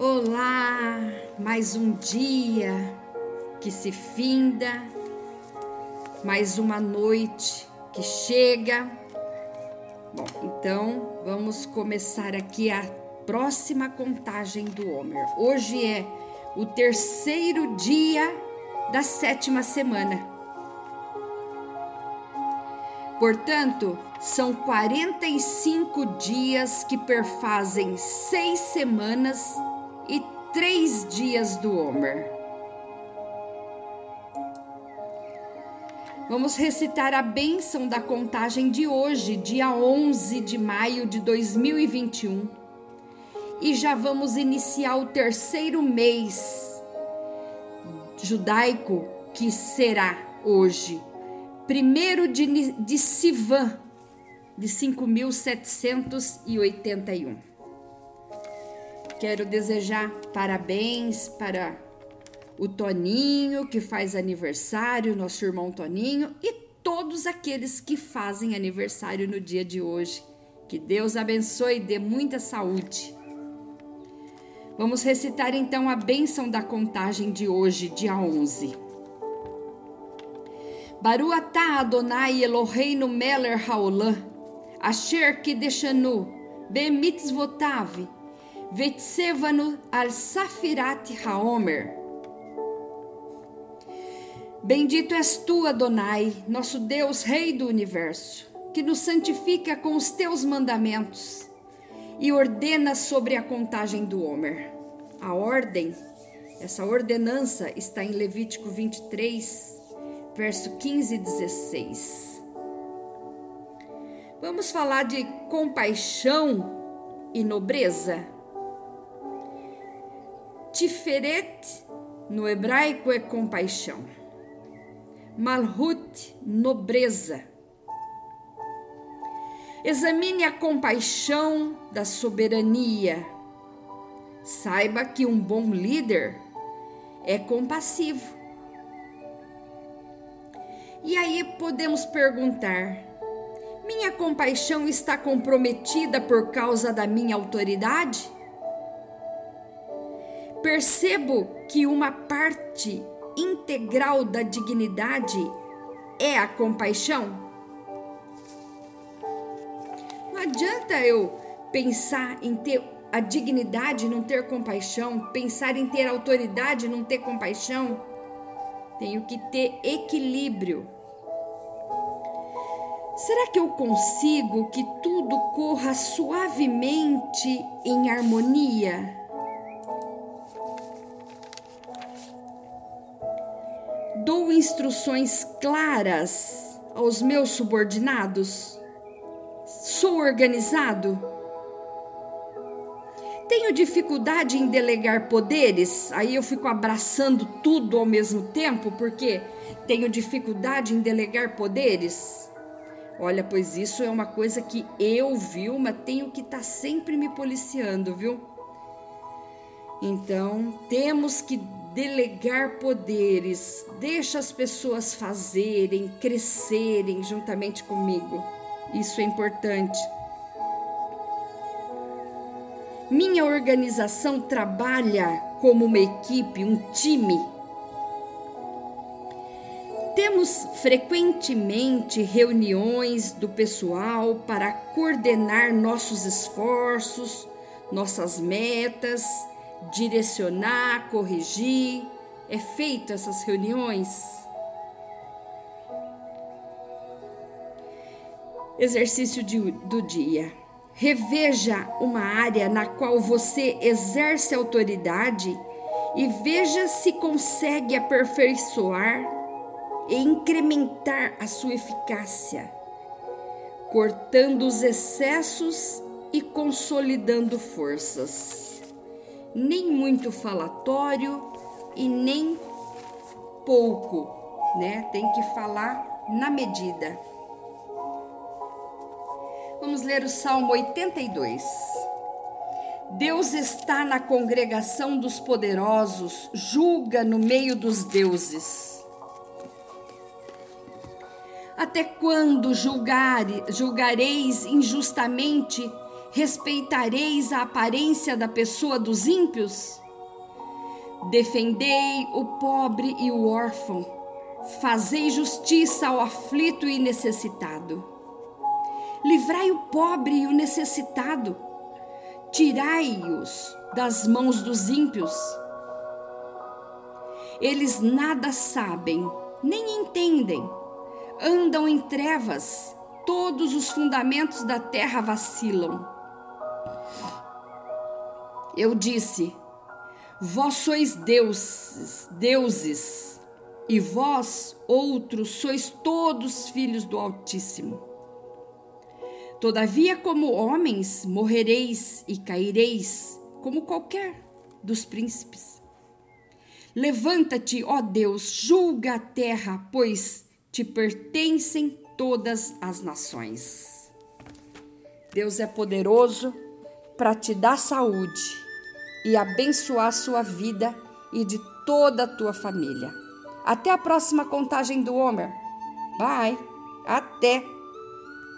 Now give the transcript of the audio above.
Olá, mais um dia que se finda, mais uma noite que chega. Bom, então vamos começar aqui a próxima contagem do Homer. Hoje é o terceiro dia da sétima semana. Portanto, são 45 dias que perfazem seis semanas e três dias do Homer. Vamos recitar a bênção da contagem de hoje, dia 11 de maio de 2021. E já vamos iniciar o terceiro mês judaico, que será hoje, primeiro de, de Sivan, de 5.781. Quero desejar parabéns para o Toninho, que faz aniversário, nosso irmão Toninho, e todos aqueles que fazem aniversário no dia de hoje. Que Deus abençoe e dê muita saúde. Vamos recitar então a bênção da contagem de hoje, dia 11. Baru atah Adonai Eloheinu meler haolam, asher kideshanu bemitzvotav, vetsevanu al safirat haomer. Bendito és tu, Adonai, nosso Deus, Rei do universo, que nos santifica com os teus mandamentos e ordena sobre a contagem do Homer. A ordem, essa ordenança está em Levítico 23, verso 15 e 16. Vamos falar de compaixão e nobreza. Tiferet no hebraico é compaixão. Malhut, nobreza. Examine a compaixão da soberania. Saiba que um bom líder é compassivo. E aí podemos perguntar: minha compaixão está comprometida por causa da minha autoridade? Percebo que uma parte integral da dignidade é a compaixão. Não adianta eu pensar em ter a dignidade e não ter compaixão, pensar em ter autoridade e não ter compaixão. Tenho que ter equilíbrio. Será que eu consigo que tudo corra suavemente em harmonia? Dou instruções claras aos meus subordinados? Sou organizado? Tenho dificuldade em delegar poderes, aí eu fico abraçando tudo ao mesmo tempo, porque tenho dificuldade em delegar poderes. Olha, pois isso é uma coisa que eu, Vilma, tenho que estar tá sempre me policiando, viu? Então, temos que delegar poderes, deixa as pessoas fazerem, crescerem juntamente comigo. Isso é importante. Minha organização trabalha como uma equipe, um time. Temos frequentemente reuniões do pessoal para coordenar nossos esforços, nossas metas, direcionar, corrigir. É feito essas reuniões? Exercício de, do dia. Reveja uma área na qual você exerce autoridade e veja se consegue aperfeiçoar e incrementar a sua eficácia, cortando os excessos e consolidando forças. Nem muito falatório e nem pouco, né? Tem que falar na medida. Vamos ler o Salmo 82. Deus está na congregação dos poderosos, julga no meio dos deuses. Até quando julgar, julgareis injustamente Respeitareis a aparência da pessoa dos ímpios? Defendei o pobre e o órfão, fazei justiça ao aflito e necessitado. Livrai o pobre e o necessitado, tirai-os das mãos dos ímpios. Eles nada sabem, nem entendem, andam em trevas, todos os fundamentos da terra vacilam. Eu disse: Vós sois deuses, deuses, e vós, outros, sois todos filhos do Altíssimo. Todavia, como homens, morrereis e caireis, como qualquer dos príncipes. Levanta-te, ó Deus, julga a terra, pois te pertencem todas as nações. Deus é poderoso para te dar saúde e abençoar sua vida e de toda a tua família. Até a próxima contagem do Homer. Bye. Até.